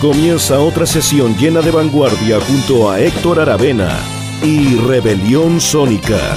Comienza otra sesión llena de vanguardia junto a Héctor Aravena y Rebelión Sónica.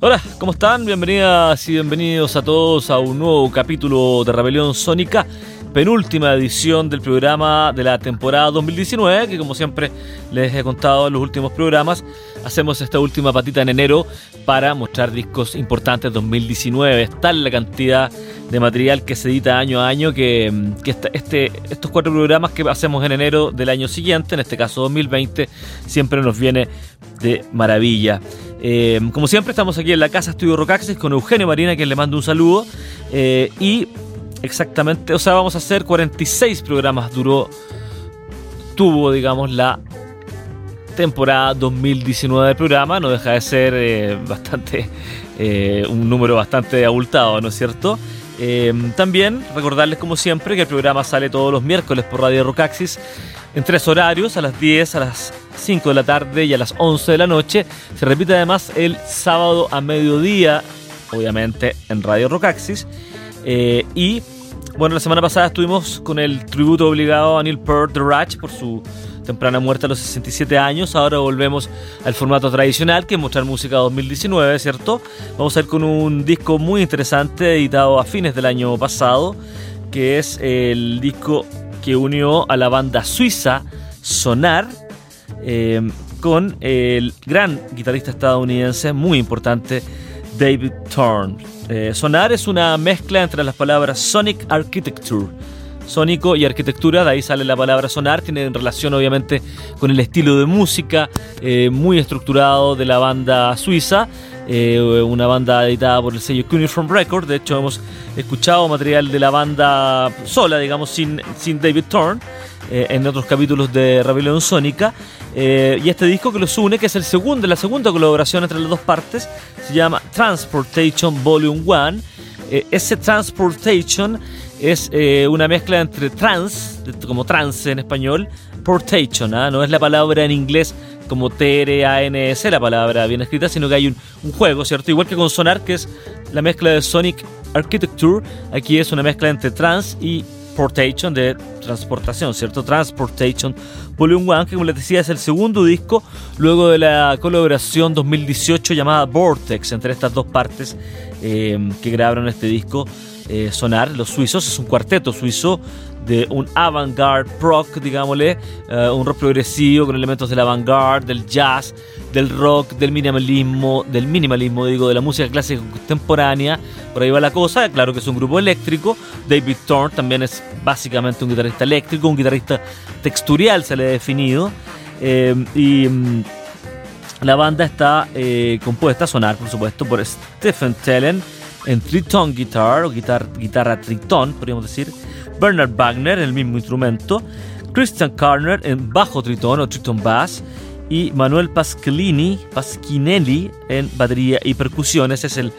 Hola, ¿cómo están? Bienvenidas y bienvenidos a todos a un nuevo capítulo de Rebelión Sónica, penúltima edición del programa de la temporada 2019, que como siempre les he contado en los últimos programas, hacemos esta última patita en enero para mostrar discos importantes 2019. Está la cantidad de material que se edita año a año que, este, estos cuatro programas que hacemos en enero del año siguiente, en este caso 2020, siempre nos viene de maravilla. Eh, como siempre, estamos aquí en la casa Estudio Rocaxis con Eugenio Marina, que le mando un saludo. Eh, y exactamente, o sea, vamos a hacer 46 programas. Duró, tuvo, digamos, la temporada 2019 del programa. No deja de ser eh, bastante, un número bastante abultado, ¿no es cierto? también recordarles, como siempre, que el programa sale todos los miércoles por Radio Rocaxis en tres horarios, a las 10, a las 5 de la tarde y a las 11 de la noche. Se repite además el sábado a mediodía, obviamente en Radio Rocaxis. Eh, y bueno, la semana pasada estuvimos con el tributo obligado a Neil Peart de Ratch por su temprana muerte a los 67 años. Ahora volvemos al formato tradicional, que es mostrar música 2019, ¿cierto? Vamos a ir con un disco muy interesante editado a fines del año pasado, que es el disco que unió a la banda suiza Sonar eh, con el gran guitarrista estadounidense muy importante David Thorne. Eh, sonar es una mezcla entre las palabras Sonic Architecture, sónico y arquitectura, de ahí sale la palabra sonar, tiene relación obviamente con el estilo de música eh, muy estructurado de la banda suiza, una banda editada por el sello Cuneiform Records, de hecho hemos escuchado material de la banda sola, digamos, sin, sin David Thorne. Eh, en otros capítulos de Rebelión Sónica. Eh, y este disco que los une, que es el segundo, la segunda colaboración entre las dos partes, se llama Transportation Volume 1. Eh, ese Transportation es una mezcla entre trans, como trance en español, portation, ¿ah? no es la palabra en inglés como T-R-A-N-S, la palabra bien escrita, sino que hay un, un, juego, ¿cierto? Igual que con Sonar, que es la mezcla de Sonic Architecture, aquí es una mezcla entre trans y Transportation de transportación, ¿cierto? Transportation Volume 1, que como les decía es el segundo disco luego de la colaboración 2018 llamada Vortex entre estas dos partes eh, que grabaron este disco eh, Sonar, los suizos, es un cuarteto suizo de un avant-garde rock, digámosle, eh, un rock progresivo con elementos del avant-garde, del jazz, del rock, del minimalismo, del minimalismo, digo, de la música clásica contemporánea. Por ahí va la cosa, claro que es un grupo eléctrico. David Thorne también es básicamente un guitarrista eléctrico, un guitarrista texturial se le ha definido. Eh, y mm, la banda está eh, compuesta, a sonar por supuesto, por Stephen Tellen en tritone guitar o guitar, guitarra tritón, podríamos decir. Bernard Wagner en el mismo instrumento. Christian Karner en bajo tritón o tritón bass y Manuel Pasqualini, Pasquinelli en batería y percusiones. Es el,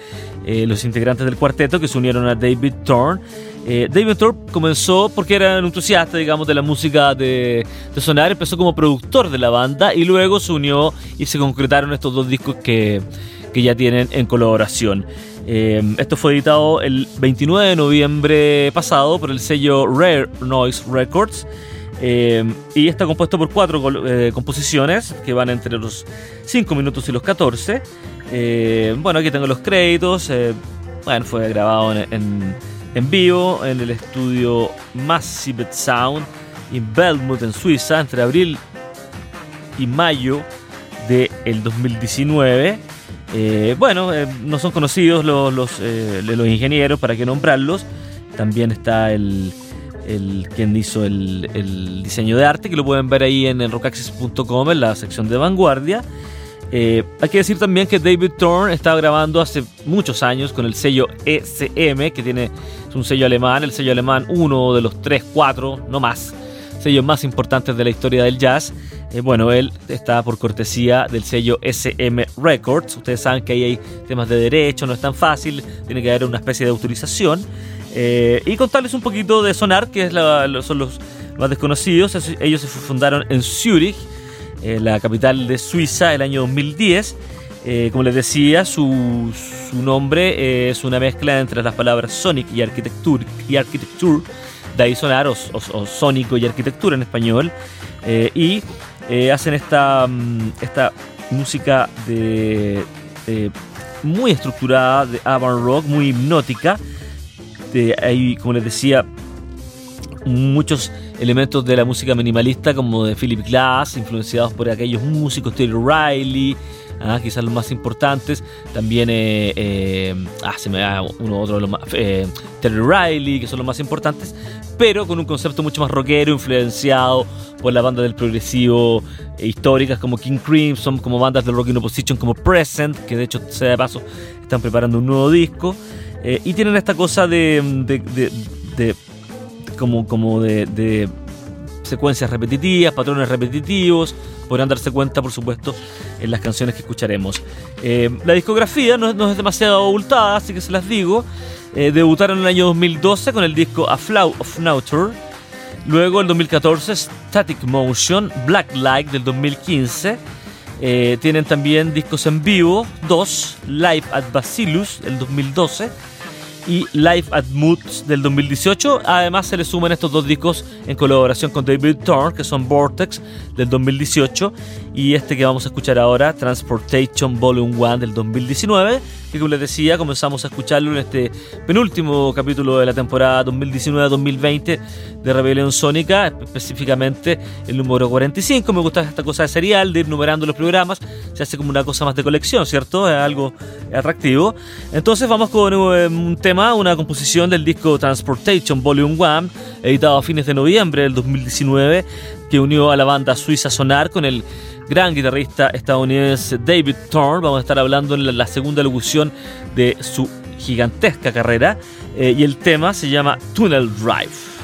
eh, los integrantes del cuarteto que se unieron a David Thorne. Eh, David Thorne comenzó porque era un entusiasta, digamos, de la música de, de, sonar. Empezó como productor de la banda y luego se unió y se concretaron estos dos discos que, que ya tienen en colaboración. Eh, esto fue editado el 29 de noviembre pasado por el sello Rare Noise Records. Eh, y está compuesto por cuatro eh, composiciones que van entre los 5 minutos y los 14. Eh, bueno, aquí tengo los créditos. bueno, fue grabado en, en, vivo en el estudio Massive Sound en Belmont, en Suiza, entre abril y mayo del 2019. Bueno, no son conocidos los, los, los ingenieros, para qué nombrarlos. También está el, el, quien hizo el, diseño de arte, que lo pueden ver ahí en rocaxis.com en la sección de vanguardia. Eh, hay que decir también que David Thorne estaba grabando hace muchos años con el sello ECM, que tiene, es un sello alemán, el sello alemán, uno de los tres, cuatro, no más, sellos más importantes de la historia del jazz. Eh, bueno, él está por cortesía del sello SM Records. Ustedes saben que ahí hay temas de derecho, no es tan fácil, tiene que haber una especie de autorización. Eh, y contarles un poquito de Sonar, que es son los más desconocidos. Ellos se fundaron en Zurich, eh, la capital de Suiza, el año 2010. Eh, como les decía, su, nombre es una mezcla entre las palabras Sonic y Architecture, y architecture de ahí sonar, o, y Arquitectura en español. Y eh, hacen esta, mm, esta música de, muy estructurada, de avant rock, muy hipnótica. De, hay, como les decía, muchos elementos de la música minimalista como de Philip Glass, influenciados por aquellos músicos, Terry Riley, ¿ah? quizás los más importantes. También, eh, eh, ah, se me da uno otro de los más, eh, Terry Riley, que son los más importantes, pero con un concepto mucho más rockero, influenciado por la banda del progresivo históricas como King Crimson, como bandas del rock in opposition como Present, que de hecho, sea de paso, están preparando un nuevo disco. y tienen esta cosa de, de, como, como de secuencias repetitivas, patrones repetitivos, podrán darse cuenta, por supuesto, en las canciones que escucharemos. Eh, la discografía no, es demasiado abultada, así que se las digo. Eh, debutaron en el año 2012 con el disco A Flow of Nature. Luego, en 2014, Static Motion, Black Light del 2015. Eh, tienen también discos en vivo, dos, Live at Bacillus del 2012 y Live at Moods del 2018. Además se le suman estos dos discos en colaboración con David Thorne, que son Vortex del 2018 y este que vamos a escuchar ahora, Transportation Volume 1 del 2019, que como les decía, comenzamos a escucharlo en este penúltimo capítulo de la temporada 2019-2020 de Rebelión Sónica, específicamente el número 45. Me gusta esta cosa de serial, de ir numerando los programas, se hace como una cosa más de colección, ¿cierto? Es algo atractivo. Entonces vamos con eh, un tema, una composición del disco Transportation Volume 1, editado a fines de noviembre del 2019, que unió a la banda suiza Sonar con el gran guitarrista estadounidense David Thorne. Vamos a estar hablando en la, segunda locución de su gigantesca carrera. Eh, y el tema se llama Tunnel Drive.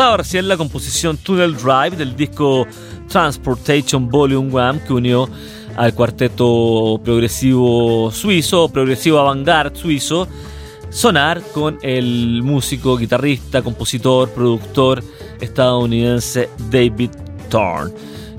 Recién la composición Tunnel Drive del disco Transportation Volume 1 que unió al cuarteto progresivo suizo, progresivo avant-garde suizo, Sonar con el músico, guitarrista, compositor, productor estadounidense David Thorne.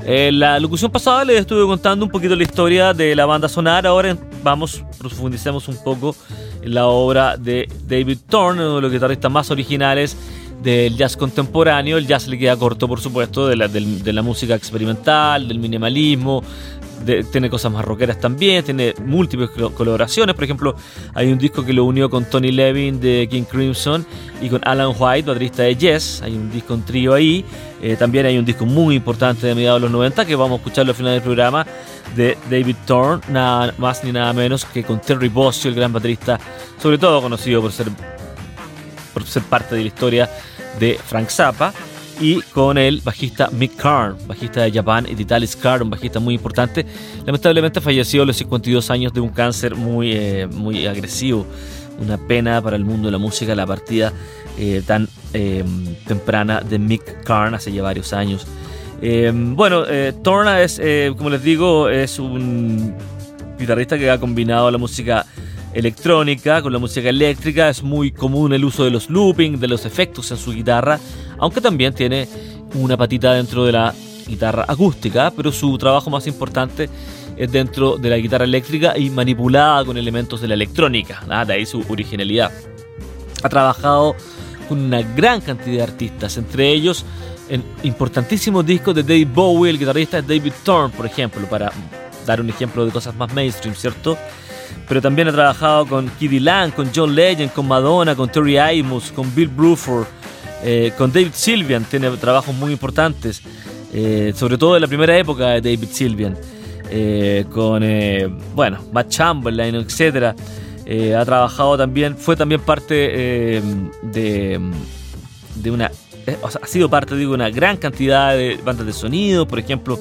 En la locución pasada les estuve contando un poquito la historia de la banda Sonar. Ahora vamos, profundicemos un poco en la obra de David Thorne, uno de los guitarristas más originales del jazz contemporáneo. El jazz le queda corto, por supuesto, de la, música experimental, del minimalismo. tiene cosas más rockeras también, tiene múltiples colaboraciones. Por ejemplo, hay un disco que lo unió con Tony Levin de King Crimson y con Alan White, baterista de Yes. Hay un disco, un trío ahí. Eh, también hay un disco muy importante de mediados de los 90 que vamos a escucharlo al final del programa de David Thorne, nada más ni nada menos que con Terry Bossio, el gran baterista, sobre todo conocido por ser, por ser parte de la historia de Frank Zappa y con el bajista Mick Karn, bajista de Japan, y Vitalis Karn, un bajista muy importante. Lamentablemente falleció a los 52 años de un cáncer muy, eh, muy agresivo. Una pena para el mundo de la música la partida eh, tan eh, temprana de Mick Karn hace ya varios años. bueno, Torna es, como les digo, es un guitarrista que ha combinado la música electrónica, con la música eléctrica. Es muy común el uso de los looping, de los efectos en su guitarra, aunque también tiene una patita dentro de la guitarra acústica, pero su trabajo más importante es dentro de la guitarra eléctrica y manipulada con elementos de la electrónica, de ahí su originalidad. Ha trabajado con una gran cantidad de artistas, entre ellos en importantísimos discos de Dave Bowie, el guitarrista David Thorne, por ejemplo, para dar un ejemplo de cosas más mainstream, ¿cierto? Pero también ha trabajado con Kiddy Lang, con John Legend, con Madonna, con Terry Imus, con Bill Bruford, eh, con David Sylvian, tiene trabajos muy importantes, eh, sobre todo en la primera época de David Sylvian, eh, con, bueno, Matt Chamberlain, etc. ha trabajado también, fue también parte de, de una, ha sido parte de una gran cantidad de bandas de sonido, por ejemplo,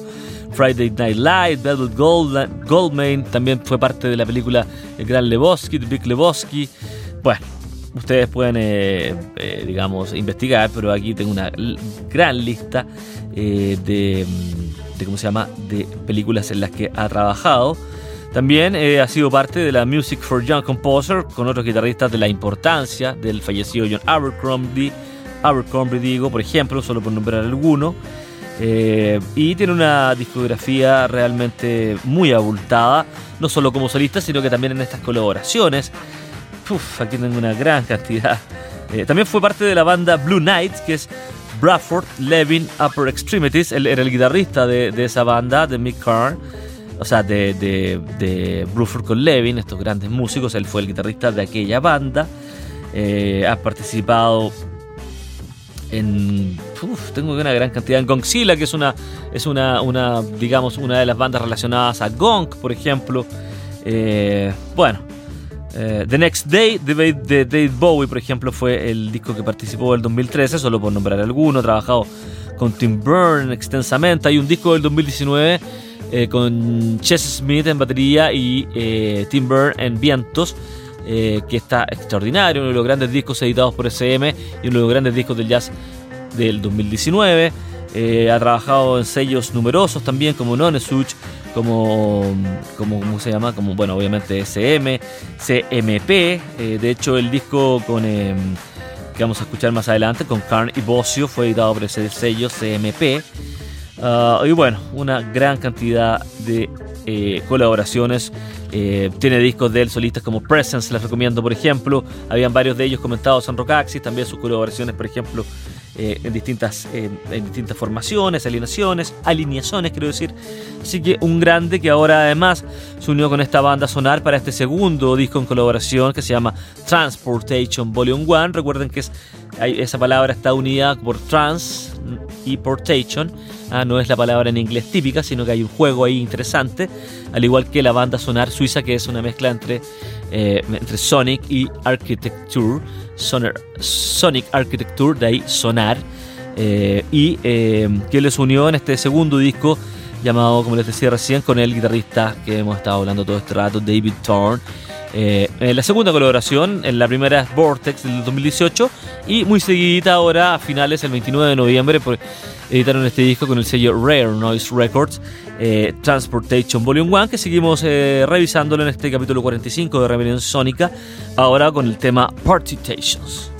Friday Night Light, Velvet Gold, Goldman, también fue parte de la película El Gran Lebowski, The Big Lebowski. Bueno, ustedes pueden, eh, eh, digamos, investigar, pero aquí tengo una gran lista eh, de, de, ¿cómo se llama?, de películas en las que ha trabajado. También ha sido parte de la Music for Young Composer con otros guitarristas de la importancia del fallecido John Abercrombie, Abercrombie digo, por ejemplo, solo por nombrar alguno. Eh, y tiene una discografía realmente muy abultada, no solo como solista, sino que también en estas colaboraciones. Uf, aquí tengo una gran cantidad. Eh, también fue parte de la banda Blue Knights, que es Bradford Levin Upper Extremities. Él era el guitarrista de, esa banda, de Mick Carr. O sea, de, de, de con Levin, estos grandes músicos. Él fue el guitarrista de aquella banda. Eh, ha participado en tengo una gran cantidad. En Gongzilla que es una es una, digamos una de las bandas relacionadas a Gong por ejemplo. Eh, bueno eh, The Next Day de, David Bowie por ejemplo fue el disco que participó el 2013 solo por nombrar alguno. Trabajado con Tim Byrne extensamente. Hay un disco del 2019 eh, con Chess Smith en batería y Tim Byrne en vientos que está extraordinario, uno de los grandes discos editados por SM y uno de los grandes discos del jazz del 2019. Eh, ha trabajado en sellos numerosos también como Nonesuch, como, como ¿cómo se llama? Como, bueno, obviamente SM, CMP. Eh, de hecho, el disco que vamos a escuchar más adelante, con Carn y Bocio, fue editado por ese sello CMP. Ah, y bueno, una gran cantidad de eh, colaboraciones. tiene discos de él solistas como Presence, les recomiendo, por ejemplo. Habían varios de ellos comentados en Rockaxis, también sus colaboraciones, por ejemplo, eh, en, distintas, en distintas formaciones, alineaciones, alineaciones, quiero decir. Así que un grande que ahora además se unió con esta banda Sonar para este segundo disco en colaboración que se llama Transportation Volume 1. Recuerden que es, esa palabra está unida por trans y portation. Ah, no es la palabra en inglés típica, sino que hay un juego ahí interesante, al igual que la banda Sonar suiza, que es una mezcla entre, eh, entre Sonic y Architecture. Sonic Architecture, de ahí Sonar, eh, y eh, que les unió en este segundo disco llamado, como les decía recién, con el guitarrista que hemos estado hablando todo este rato, David Thorne. Eh, la segunda colaboración, en la primera es Vortex del 2018 y muy seguidita ahora a finales, el 29 de noviembre, editaron este disco con el sello Rare Noise Records, eh, Transportation Volume 1, que seguimos eh, revisándolo en este capítulo 45 de Rebelión Sónica, ahora con el tema Partitations.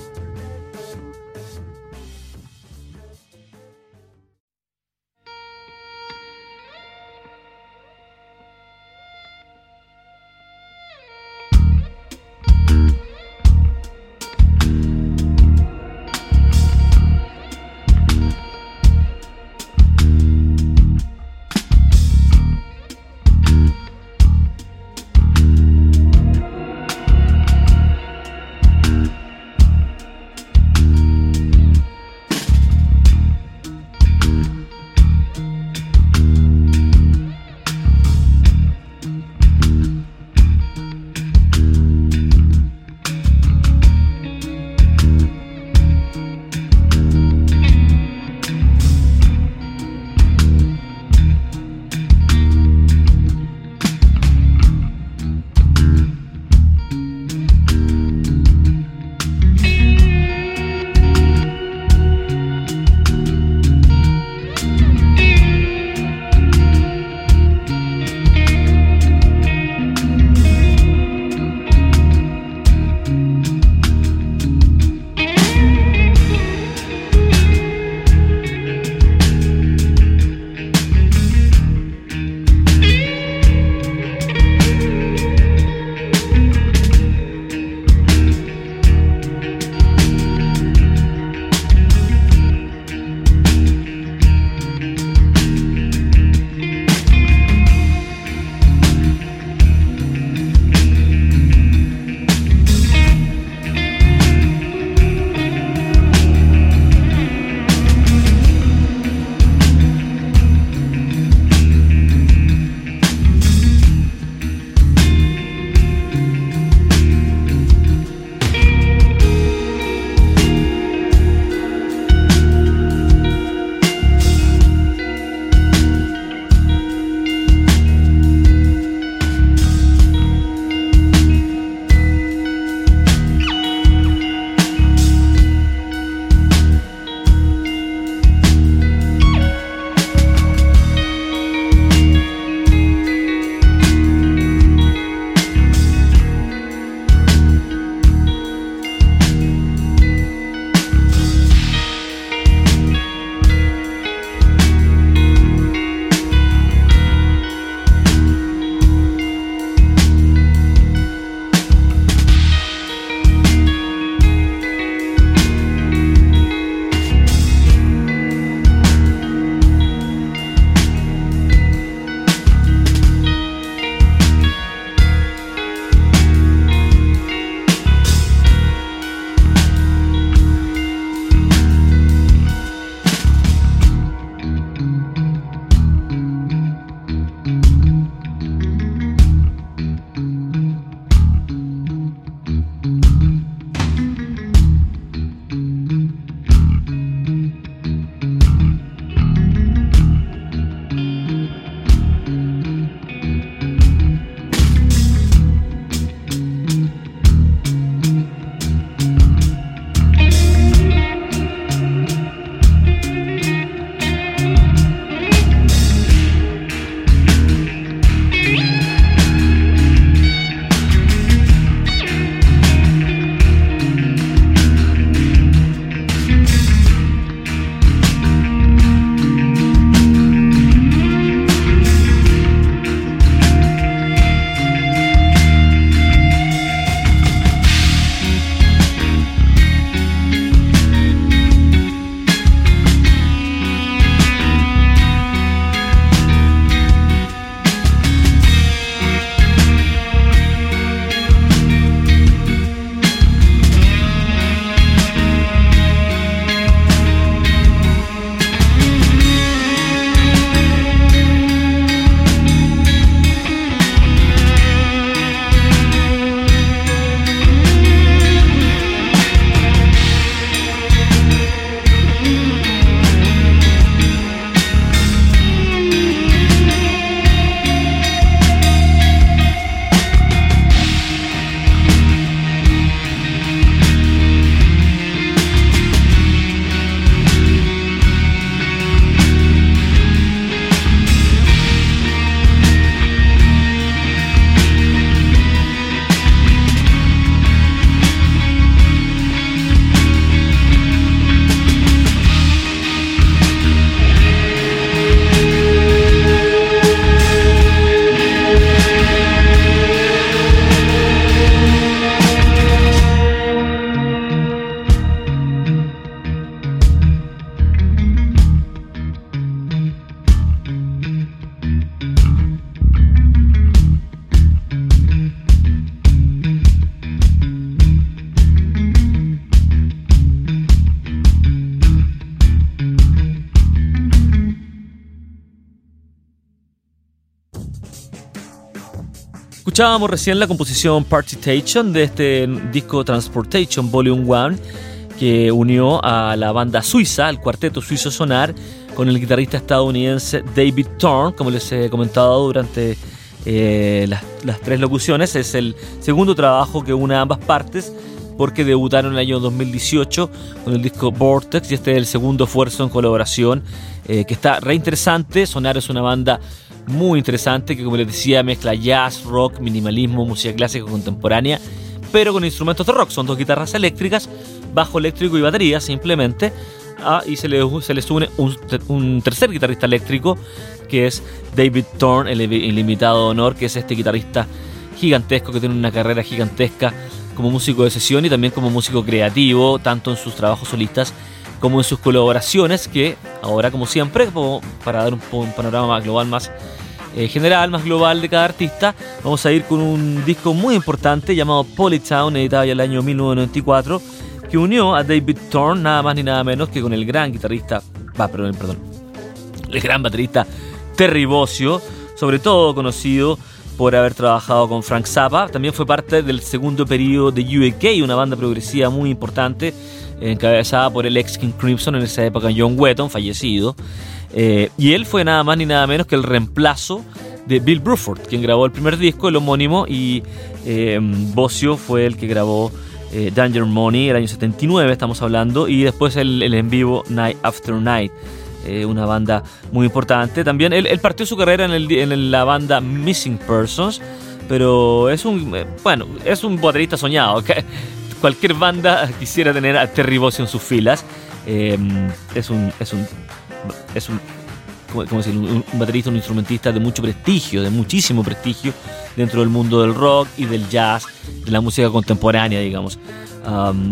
Escuchábamos recién la composición Partitation de este disco Transportation Volume 1 que unió a la banda suiza, al cuarteto suizo Sonar, con el guitarrista estadounidense David Thorne, como les he comentado durante eh, las, las, tres locuciones. Es el segundo trabajo que une a ambas partes porque debutaron en el año 2018 con el disco Vortex y este es el segundo esfuerzo en colaboración eh, que está re interesante. Sonar es una banda muy interesante que como les decía mezcla jazz, rock, minimalismo, música clásica contemporánea, pero con instrumentos de rock. Son dos guitarras eléctricas, bajo eléctrico y batería simplemente. Ah, y se le, se les une un, tercer guitarrista eléctrico que es David Thorne, el, el honor, que es este guitarrista gigantesco que tiene una carrera gigantesca como músico de sesión y también como músico creativo, tanto en sus trabajos solistas como en sus colaboraciones, que ahora como siempre, para dar un, panorama global más eh, general, más global de cada artista, vamos a ir con un disco muy importante llamado Polytown, editado ya el año 1994, que unió a David Thorne nada más ni nada menos que con el gran guitarrista, perdón, perdón, el gran baterista Terry Bossio, sobre todo conocido por haber trabajado con Frank Zappa. También fue parte del segundo periodo de UAK, una banda progresiva muy importante, encabezada por el ex King Crimson en esa época, John Wetton, fallecido. Eh, y él fue nada más ni nada menos que el reemplazo de Bill Bruford, quien grabó el primer disco, el homónimo, y eh, Bossio fue el que grabó eh, Danger Money, el año 79 estamos hablando, y después el, en vivo Night After Night. Eh, una banda muy importante. También él, partió su carrera en, en, la banda Missing Persons, pero es un, bueno, es un baterista soñado. Cualquier banda quisiera tener a Terry Bossio en sus filas. Eh, es un, es un, es un, decir? un, baterista, un instrumentista de mucho prestigio, de muchísimo prestigio dentro del mundo del rock y del jazz, de la música contemporánea, digamos.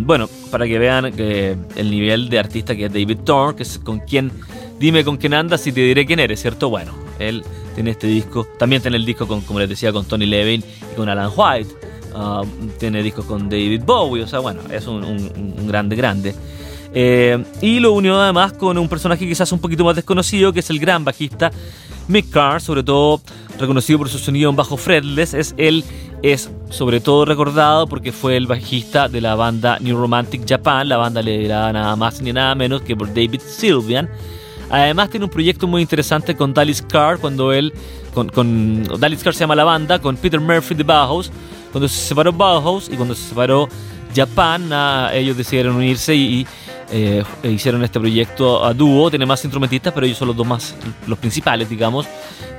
bueno, para que vean que el nivel de artista que es David Thorne, que es con quien Dime con quién andas y te diré quién eres, ¿cierto? Bueno, él tiene este disco. También tiene el disco, con, como les decía, con Tony Levin y con Alan White. Ah, tiene discos con David Bowie. O sea, bueno, es un, grande, grande. Eh, y lo unió además con un personaje quizás un poquito más desconocido, que es el gran bajista Mick Carr, sobre todo reconocido por su sonido en bajo fretless. Es él es sobre todo recordado porque fue el bajista de la banda New Romantic Japan, la banda liderada nada más ni nada menos que por David Sylvian Además tiene un proyecto muy interesante con Dallas Carr, cuando él, con, con Dallas Carr se llama la banda, con Peter Murphy de Bauhaus, cuando se separó Bauhaus y cuando se separó Japan, ellos decidieron unirse y, eh, e hicieron este proyecto a dúo. Tiene más instrumentistas, pero ellos son los dos más, los principales, digamos.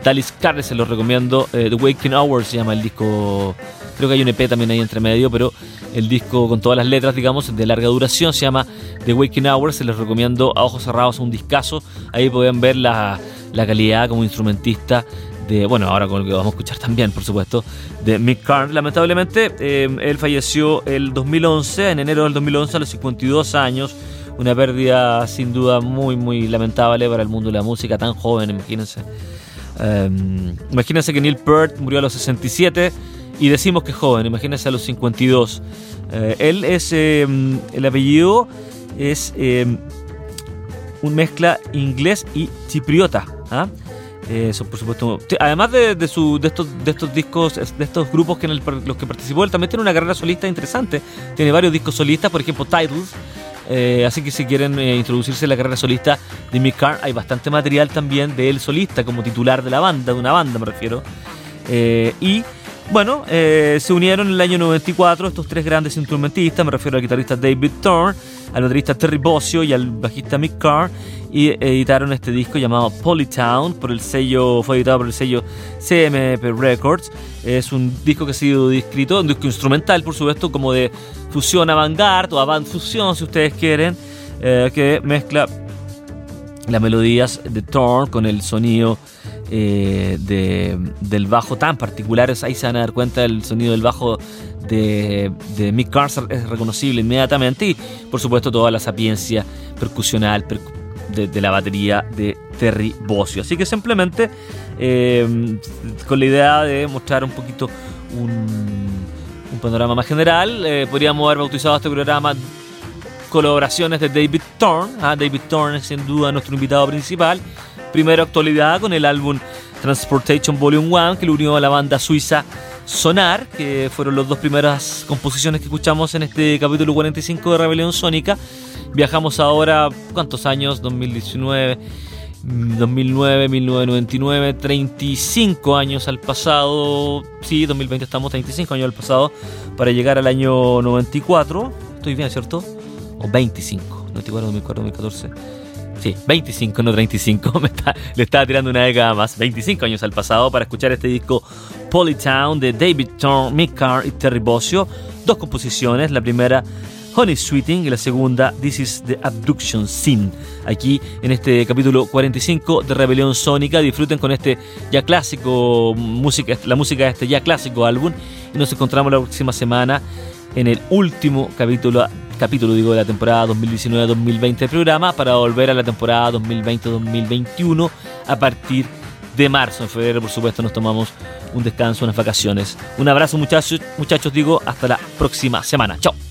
Dallas Carr se los recomiendo. Eh, The Waking Hours se llama el disco. Creo que hay un EP también ahí entre medio, pero el disco con todas las letras, digamos, de larga duración, se llama The Waking Hours. Se les recomiendo a ojos cerrados un discazo. Ahí pueden ver la, la calidad como instrumentista de, bueno, ahora con lo que vamos a escuchar también, por supuesto, de Mick Karn. Lamentablemente, eh, él falleció el 2011, en enero del 2011, a los 52 años. Una pérdida sin duda muy, muy lamentable para el mundo de la música, tan joven, imagínense. Eh, imagínense que Neil Peart murió a los 67 y decimos que joven, imagínense a los 52. Eh, él es, em, el apellido es em, un mezcla inglés y chipriota. ¿ah? Eso, por supuesto. Además de, de, su, de, estos, de estos discos, de estos grupos que en los que participó, él también tiene una carrera solista interesante. Tiene varios discos solistas, por ejemplo, Titles. Eh, así que si quieren eh, introducirse en la carrera solista de Mick Carr, hay bastante material también de él solista, como titular de la banda, de una banda me refiero. y bueno, eh, se unieron en el año 94 estos tres grandes instrumentistas, me refiero al guitarrista David Thorne, al baterista Terry Bossio y al bajista Mick Carr, y editaron este disco llamado Polytown, por el sello, fue editado por el sello CMP Records. Es un disco que ha sido descrito, un disco instrumental, por supuesto, como de fusión avant-garde o avant-fusión, si ustedes quieren, eh, que mezcla las melodías de Thorne con el sonido eh, del bajo tan particular. Ahí se van a dar cuenta del sonido del bajo de, de Mick Carter es reconocible inmediatamente y por supuesto toda la sapiencia percusional de, la batería de Terry Bossio. Así que simplemente eh, con la idea de mostrar un poquito un, panorama más general, eh, podríamos haber bautizado este programa colaboraciones de David Thorne. ¿ah? David Thorne es sin duda nuestro invitado principal primero actualidad con el álbum Transportation Volume 1 que lo unió a la banda suiza Sonar, que fueron las dos primeras composiciones que escuchamos en este capítulo 45 de Rebelión Sónica. Viajamos ahora, ¿cuántos años? 2019, 2009, 1999, 35 años al pasado. Sí, 2020 estamos 35 años al pasado para llegar al año 94. Estoy bien, ¿cierto? O 25, 94, 2004, 2014. Sí, 25, no 35. Me le estaba tirando una década más. 25 años al pasado para escuchar este disco Polytown de David Thorne, Mick Carr y Terry Bossio. Dos composiciones. La primera, Honey Sweeting, y la segunda, This is the Abduction Scene. Aquí en este capítulo 45 de Rebelión Sónica. Disfruten con este ya clásico, música, la música de este ya clásico álbum. Y nos encontramos la próxima semana en el último capítulo capítulo digo, de la temporada 2019-2020 del programa para volver a la temporada 2020-2021 a partir de marzo. En febrero, por supuesto, nos tomamos un descanso, unas vacaciones. Un abrazo muchachos, muchachos digo, hasta la próxima semana. Chao.